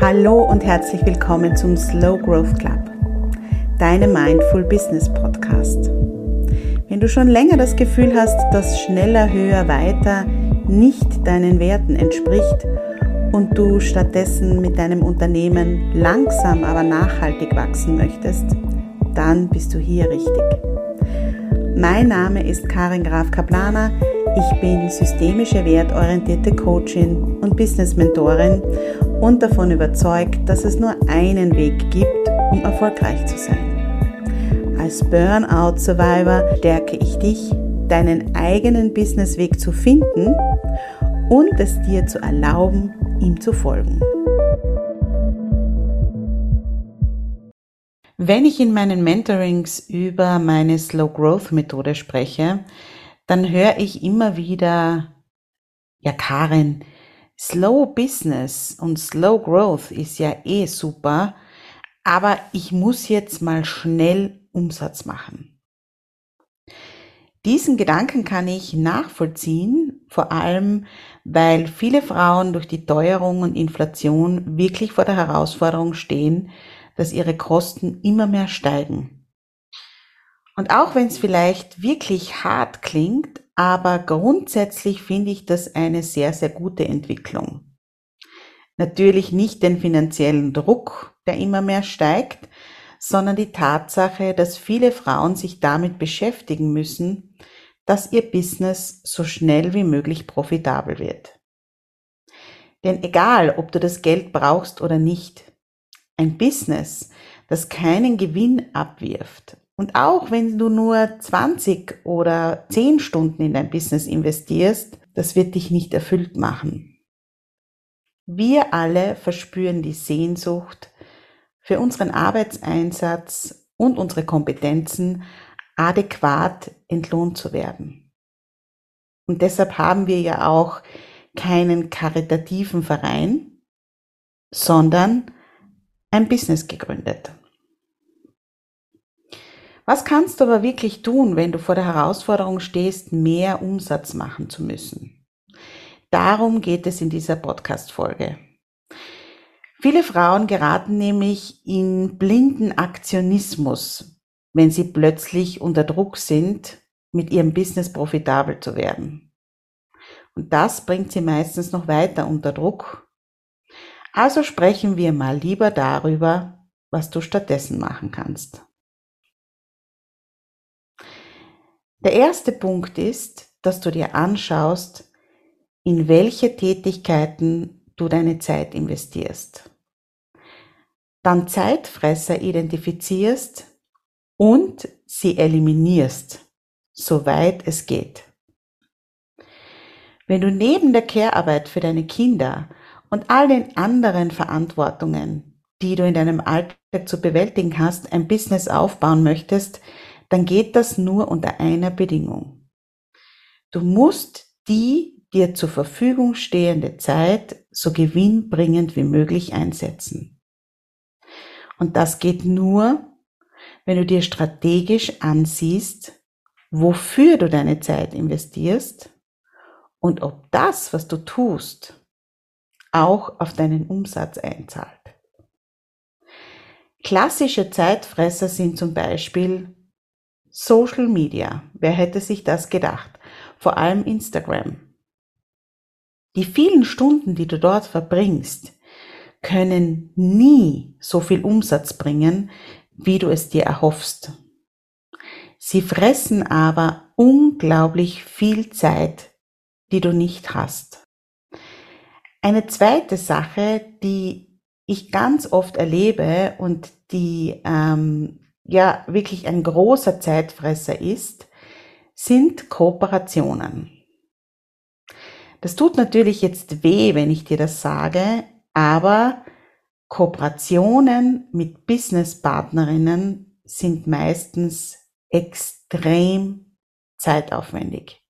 Hallo und herzlich willkommen zum Slow Growth Club, deinem Mindful Business Podcast. Wenn du schon länger das Gefühl hast, dass schneller, höher, weiter nicht deinen Werten entspricht und du stattdessen mit deinem Unternehmen langsam, aber nachhaltig wachsen möchtest, dann bist du hier richtig. Mein Name ist Karin Graf Kaplaner. Ich bin systemische wertorientierte Coachin und Business Mentorin und davon überzeugt, dass es nur einen Weg gibt, um erfolgreich zu sein. Als Burnout Survivor stärke ich dich, deinen eigenen Businessweg zu finden und es dir zu erlauben, ihm zu folgen. Wenn ich in meinen Mentorings über meine Slow Growth Methode spreche, dann höre ich immer wieder, ja Karin, Slow Business und Slow Growth ist ja eh super, aber ich muss jetzt mal schnell Umsatz machen. Diesen Gedanken kann ich nachvollziehen, vor allem weil viele Frauen durch die Teuerung und Inflation wirklich vor der Herausforderung stehen, dass ihre Kosten immer mehr steigen. Und auch wenn es vielleicht wirklich hart klingt, aber grundsätzlich finde ich das eine sehr, sehr gute Entwicklung. Natürlich nicht den finanziellen Druck, der immer mehr steigt, sondern die Tatsache, dass viele Frauen sich damit beschäftigen müssen, dass ihr Business so schnell wie möglich profitabel wird. Denn egal, ob du das Geld brauchst oder nicht, ein Business, das keinen Gewinn abwirft und auch wenn du nur 20 oder 10 Stunden in dein Business investierst, das wird dich nicht erfüllt machen. Wir alle verspüren die Sehnsucht, für unseren Arbeitseinsatz und unsere Kompetenzen adäquat entlohnt zu werden. Und deshalb haben wir ja auch keinen karitativen Verein, sondern ein Business gegründet. Was kannst du aber wirklich tun, wenn du vor der Herausforderung stehst, mehr Umsatz machen zu müssen? Darum geht es in dieser Podcast-Folge. Viele Frauen geraten nämlich in blinden Aktionismus, wenn sie plötzlich unter Druck sind, mit ihrem Business profitabel zu werden. Und das bringt sie meistens noch weiter unter Druck. Also sprechen wir mal lieber darüber, was du stattdessen machen kannst. Der erste Punkt ist, dass du dir anschaust, in welche Tätigkeiten du deine Zeit investierst. Dann Zeitfresser identifizierst und sie eliminierst, soweit es geht. Wenn du neben der Care-Arbeit für deine Kinder und all den anderen Verantwortungen, die du in deinem Alltag zu bewältigen hast, ein Business aufbauen möchtest, dann geht das nur unter einer Bedingung. Du musst die dir zur Verfügung stehende Zeit so gewinnbringend wie möglich einsetzen. Und das geht nur, wenn du dir strategisch ansiehst, wofür du deine Zeit investierst und ob das, was du tust, auch auf deinen Umsatz einzahlt. Klassische Zeitfresser sind zum Beispiel Social Media. Wer hätte sich das gedacht? Vor allem Instagram. Die vielen Stunden, die du dort verbringst, können nie so viel Umsatz bringen, wie du es dir erhoffst. Sie fressen aber unglaublich viel Zeit, die du nicht hast. Eine zweite Sache, die ich ganz oft erlebe und die ähm, ja wirklich ein großer Zeitfresser ist, sind Kooperationen. Das tut natürlich jetzt weh, wenn ich dir das sage, aber Kooperationen mit Businesspartnerinnen sind meistens extrem zeitaufwendig,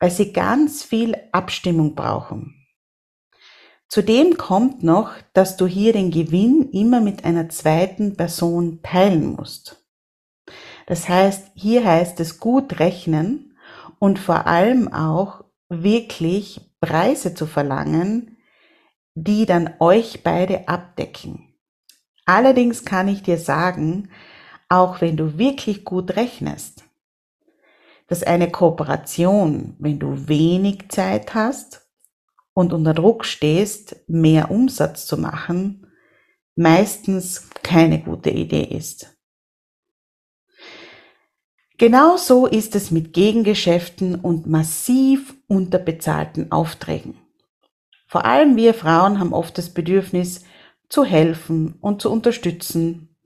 weil sie ganz viel Abstimmung brauchen. Zudem kommt noch, dass du hier den Gewinn immer mit einer zweiten Person teilen musst. Das heißt, hier heißt es gut rechnen und vor allem auch wirklich Preise zu verlangen, die dann euch beide abdecken. Allerdings kann ich dir sagen, auch wenn du wirklich gut rechnest, dass eine Kooperation, wenn du wenig Zeit hast und unter Druck stehst, mehr Umsatz zu machen, meistens keine gute Idee ist. Genauso ist es mit Gegengeschäften und massiv unterbezahlten Aufträgen. Vor allem wir Frauen haben oft das Bedürfnis, zu helfen und zu unterstützen.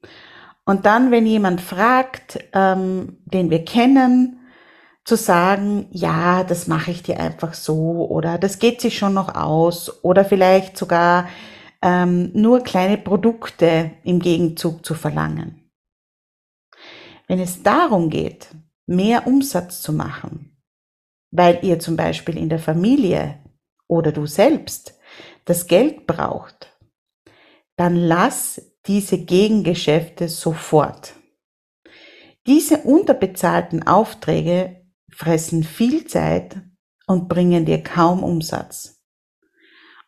Und dann, wenn jemand fragt, ähm, den wir kennen, zu sagen, ja, das mache ich dir einfach so oder das geht sich schon noch aus oder vielleicht sogar ähm, nur kleine Produkte im Gegenzug zu verlangen. Wenn es darum geht, mehr Umsatz zu machen, weil ihr zum Beispiel in der Familie oder du selbst das Geld braucht, dann lass diese Gegengeschäfte sofort. Diese unterbezahlten Aufträge fressen viel Zeit und bringen dir kaum Umsatz.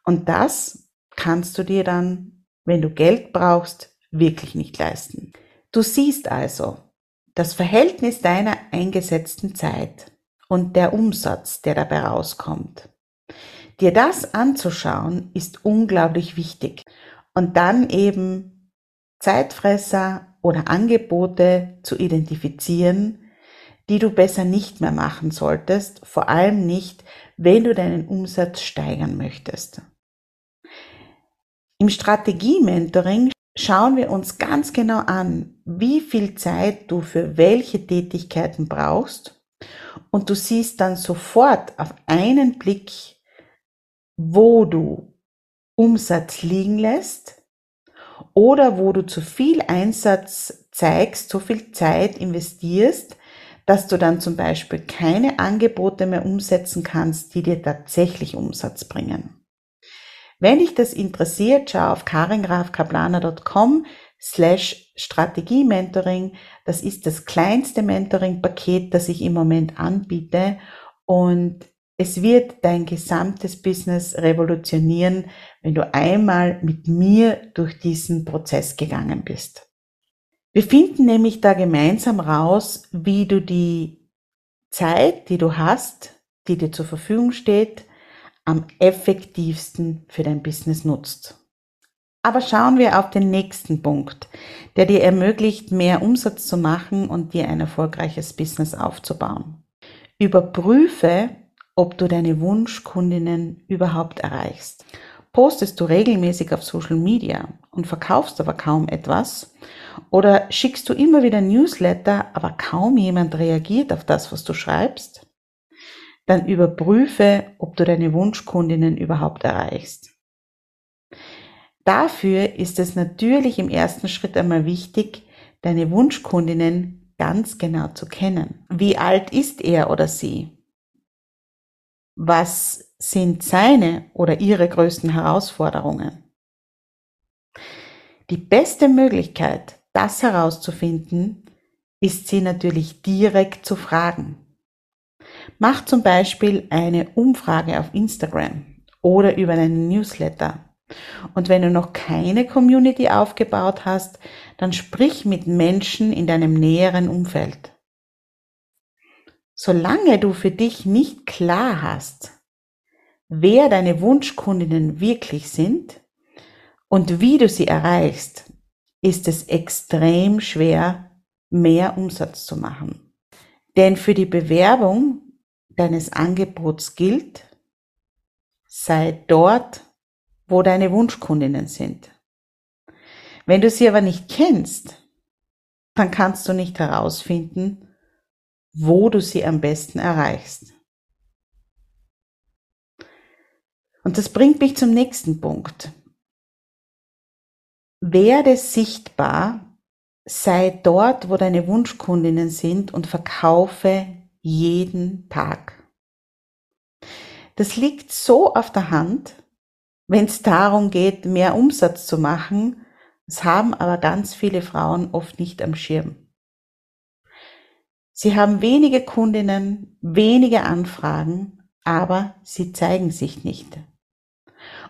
Und das kannst du dir dann, wenn du Geld brauchst, wirklich nicht leisten. Du siehst also, das Verhältnis deiner eingesetzten Zeit und der Umsatz, der dabei rauskommt. Dir das anzuschauen, ist unglaublich wichtig. Und dann eben Zeitfresser oder Angebote zu identifizieren, die du besser nicht mehr machen solltest, vor allem nicht, wenn du deinen Umsatz steigern möchtest. Im Strategie-Mentoring schauen wir uns ganz genau an, wie viel Zeit du für welche Tätigkeiten brauchst und du siehst dann sofort auf einen Blick, wo du Umsatz liegen lässt oder wo du zu viel Einsatz zeigst, so viel Zeit investierst, dass du dann zum Beispiel keine Angebote mehr umsetzen kannst, die dir tatsächlich Umsatz bringen. Wenn dich das interessiert, schau auf karingrafkaplaner.com slash Strategie-Mentoring. Das ist das kleinste Mentoring-Paket, das ich im Moment anbiete und es wird dein gesamtes Business revolutionieren, wenn du einmal mit mir durch diesen Prozess gegangen bist. Wir finden nämlich da gemeinsam raus, wie du die Zeit, die du hast, die dir zur Verfügung steht, am effektivsten für dein Business nutzt. Aber schauen wir auf den nächsten Punkt, der dir ermöglicht, mehr Umsatz zu machen und dir ein erfolgreiches Business aufzubauen. Überprüfe, ob du deine Wunschkundinnen überhaupt erreichst. Postest du regelmäßig auf Social Media und verkaufst aber kaum etwas? Oder schickst du immer wieder Newsletter, aber kaum jemand reagiert auf das, was du schreibst? Dann überprüfe, ob du deine Wunschkundinnen überhaupt erreichst. Dafür ist es natürlich im ersten Schritt einmal wichtig, deine Wunschkundinnen ganz genau zu kennen. Wie alt ist er oder sie? Was sind seine oder ihre größten Herausforderungen? Die beste Möglichkeit, das herauszufinden, ist sie natürlich direkt zu fragen. Mach zum Beispiel eine Umfrage auf Instagram oder über einen Newsletter. Und wenn du noch keine Community aufgebaut hast, dann sprich mit Menschen in deinem näheren Umfeld. Solange du für dich nicht klar hast, wer deine Wunschkundinnen wirklich sind und wie du sie erreichst, ist es extrem schwer, mehr Umsatz zu machen. Denn für die Bewerbung deines Angebots gilt, sei dort, wo deine Wunschkundinnen sind. Wenn du sie aber nicht kennst, dann kannst du nicht herausfinden, wo du sie am besten erreichst. Und das bringt mich zum nächsten Punkt. Werde sichtbar, sei dort, wo deine Wunschkundinnen sind und verkaufe jeden Tag. Das liegt so auf der Hand, wenn es darum geht, mehr Umsatz zu machen. Das haben aber ganz viele Frauen oft nicht am Schirm. Sie haben wenige Kundinnen, wenige Anfragen, aber sie zeigen sich nicht.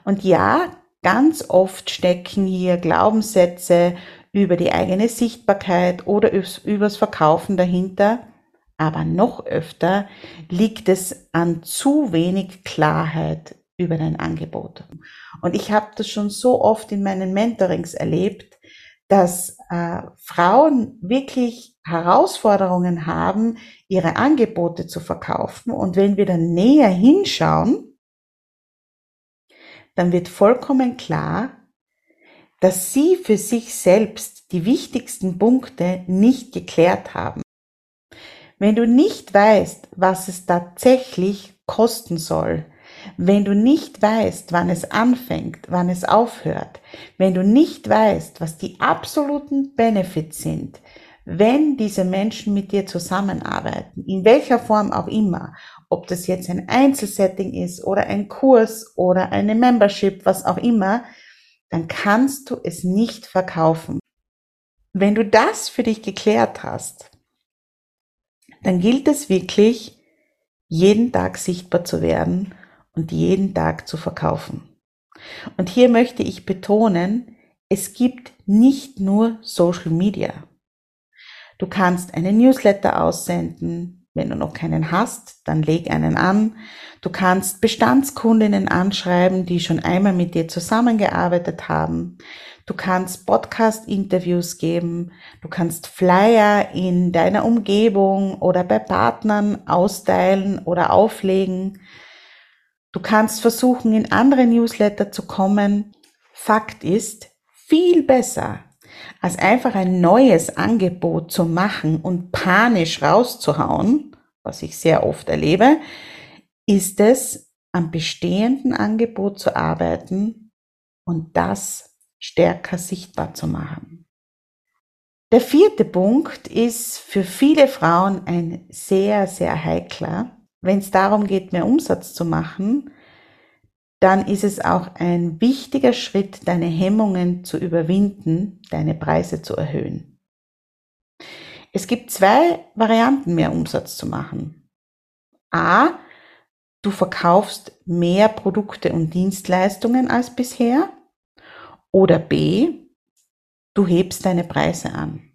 Und ja, ganz oft stecken hier Glaubenssätze über die eigene Sichtbarkeit oder übers Verkaufen dahinter, aber noch öfter liegt es an zu wenig Klarheit über dein Angebot. Und ich habe das schon so oft in meinen Mentorings erlebt, dass äh, Frauen wirklich Herausforderungen haben, ihre Angebote zu verkaufen. Und wenn wir dann näher hinschauen, dann wird vollkommen klar, dass sie für sich selbst die wichtigsten Punkte nicht geklärt haben. Wenn du nicht weißt, was es tatsächlich kosten soll, wenn du nicht weißt, wann es anfängt, wann es aufhört, wenn du nicht weißt, was die absoluten Benefits sind, wenn diese Menschen mit dir zusammenarbeiten, in welcher Form auch immer, ob das jetzt ein Einzelsetting ist oder ein Kurs oder eine Membership, was auch immer, dann kannst du es nicht verkaufen. Wenn du das für dich geklärt hast, dann gilt es wirklich, jeden Tag sichtbar zu werden und jeden Tag zu verkaufen. Und hier möchte ich betonen, es gibt nicht nur Social Media. Du kannst einen Newsletter aussenden. Wenn du noch keinen hast, dann leg einen an. Du kannst Bestandskundinnen anschreiben, die schon einmal mit dir zusammengearbeitet haben. Du kannst Podcast-Interviews geben. Du kannst Flyer in deiner Umgebung oder bei Partnern austeilen oder auflegen. Du kannst versuchen, in andere Newsletter zu kommen. Fakt ist, viel besser als einfach ein neues Angebot zu machen und panisch rauszuhauen, was ich sehr oft erlebe, ist es, am bestehenden Angebot zu arbeiten und das stärker sichtbar zu machen. Der vierte Punkt ist für viele Frauen ein sehr, sehr heikler wenn es darum geht, mehr Umsatz zu machen, dann ist es auch ein wichtiger Schritt, deine Hemmungen zu überwinden, deine Preise zu erhöhen. Es gibt zwei Varianten, mehr Umsatz zu machen. A, du verkaufst mehr Produkte und Dienstleistungen als bisher. Oder B, du hebst deine Preise an.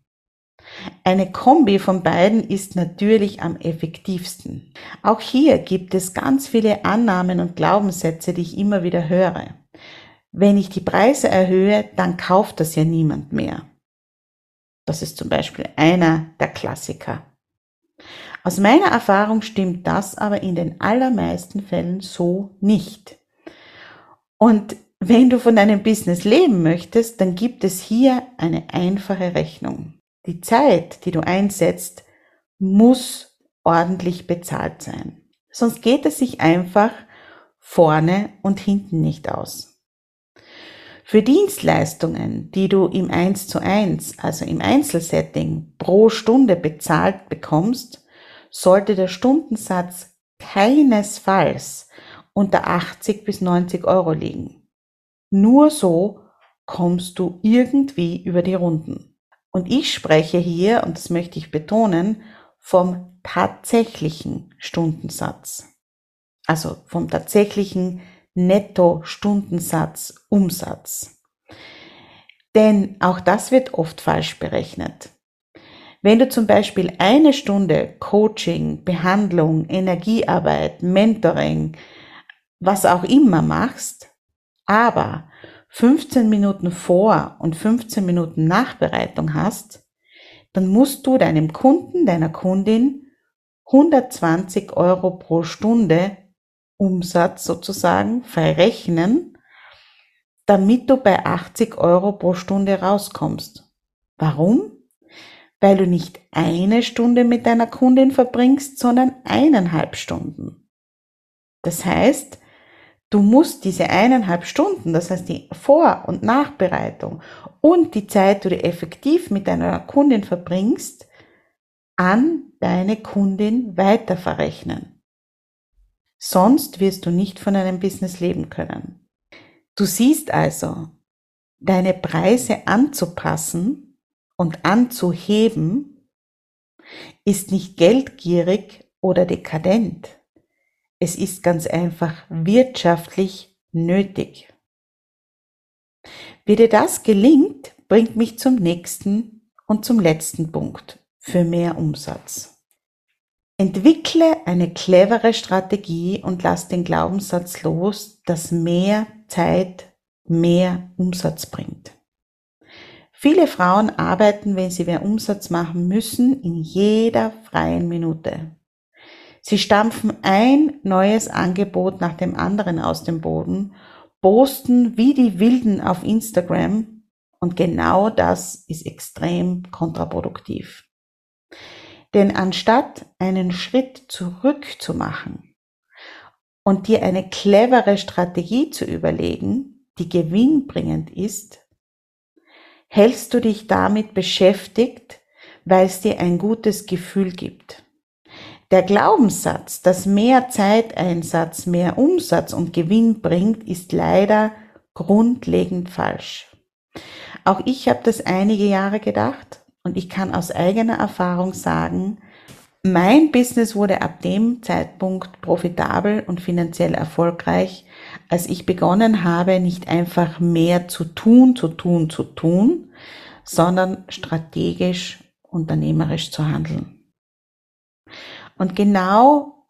Eine Kombi von beiden ist natürlich am effektivsten. Auch hier gibt es ganz viele Annahmen und Glaubenssätze, die ich immer wieder höre. Wenn ich die Preise erhöhe, dann kauft das ja niemand mehr. Das ist zum Beispiel einer der Klassiker. Aus meiner Erfahrung stimmt das aber in den allermeisten Fällen so nicht. Und wenn du von deinem Business leben möchtest, dann gibt es hier eine einfache Rechnung. Die Zeit, die du einsetzt, muss ordentlich bezahlt sein. Sonst geht es sich einfach vorne und hinten nicht aus. Für Dienstleistungen, die du im 1 zu 1, also im Einzelsetting pro Stunde bezahlt bekommst, sollte der Stundensatz keinesfalls unter 80 bis 90 Euro liegen. Nur so kommst du irgendwie über die Runden. Und ich spreche hier, und das möchte ich betonen, vom tatsächlichen Stundensatz. Also vom tatsächlichen Netto-Stundensatz Umsatz. Denn auch das wird oft falsch berechnet. Wenn du zum Beispiel eine Stunde Coaching, Behandlung, Energiearbeit, Mentoring, was auch immer machst, aber 15 Minuten Vor- und 15 Minuten Nachbereitung hast, dann musst du deinem Kunden, deiner Kundin 120 Euro pro Stunde Umsatz sozusagen verrechnen, damit du bei 80 Euro pro Stunde rauskommst. Warum? Weil du nicht eine Stunde mit deiner Kundin verbringst, sondern eineinhalb Stunden. Das heißt, Du musst diese eineinhalb Stunden, das heißt die Vor- und Nachbereitung und die Zeit, die du effektiv mit deiner Kundin verbringst, an deine Kundin weiterverrechnen. Sonst wirst du nicht von einem Business leben können. Du siehst also, deine Preise anzupassen und anzuheben ist nicht geldgierig oder dekadent. Es ist ganz einfach wirtschaftlich nötig. Wie dir das gelingt, bringt mich zum nächsten und zum letzten Punkt für mehr Umsatz. Entwickle eine clevere Strategie und lass den Glaubenssatz los, dass mehr Zeit mehr Umsatz bringt. Viele Frauen arbeiten, wenn sie mehr Umsatz machen müssen, in jeder freien Minute. Sie stampfen ein neues Angebot nach dem anderen aus dem Boden, posten wie die Wilden auf Instagram und genau das ist extrem kontraproduktiv. Denn anstatt einen Schritt zurück zu machen und dir eine clevere Strategie zu überlegen, die gewinnbringend ist, hältst du dich damit beschäftigt, weil es dir ein gutes Gefühl gibt. Der Glaubenssatz, dass mehr Zeiteinsatz mehr Umsatz und Gewinn bringt, ist leider grundlegend falsch. Auch ich habe das einige Jahre gedacht und ich kann aus eigener Erfahrung sagen, mein Business wurde ab dem Zeitpunkt profitabel und finanziell erfolgreich, als ich begonnen habe, nicht einfach mehr zu tun, zu tun, zu tun, sondern strategisch, unternehmerisch zu handeln. Und genau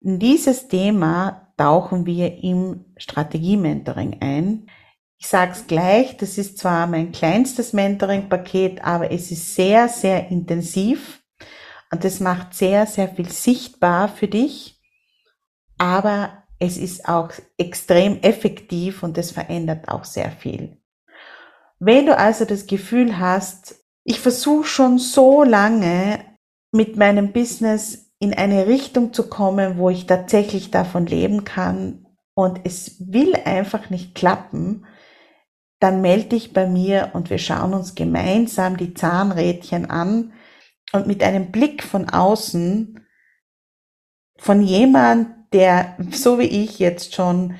in dieses Thema tauchen wir im Strategie-Mentoring ein. Ich sage es gleich, das ist zwar mein kleinstes Mentoring-Paket, aber es ist sehr, sehr intensiv und es macht sehr, sehr viel sichtbar für dich, aber es ist auch extrem effektiv und es verändert auch sehr viel. Wenn du also das Gefühl hast, ich versuche schon so lange mit meinem Business in eine Richtung zu kommen, wo ich tatsächlich davon leben kann und es will einfach nicht klappen, dann melde dich bei mir und wir schauen uns gemeinsam die Zahnrädchen an und mit einem Blick von außen von jemand, der so wie ich jetzt schon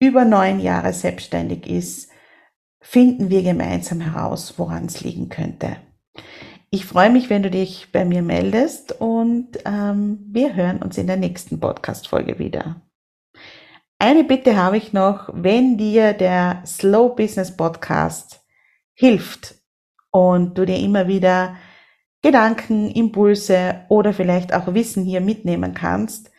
über neun Jahre selbstständig ist, finden wir gemeinsam heraus, woran es liegen könnte. Ich freue mich, wenn du dich bei mir meldest und ähm, wir hören uns in der nächsten Podcast-Folge wieder. Eine Bitte habe ich noch, wenn dir der Slow Business Podcast hilft und du dir immer wieder Gedanken, Impulse oder vielleicht auch Wissen hier mitnehmen kannst,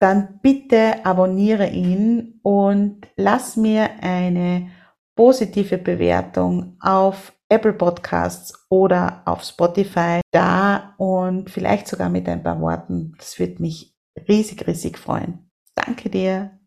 dann bitte abonniere ihn und lass mir eine positive Bewertung auf Apple Podcasts oder auf Spotify da und vielleicht sogar mit ein paar Worten. Das würde mich riesig, riesig freuen. Danke dir.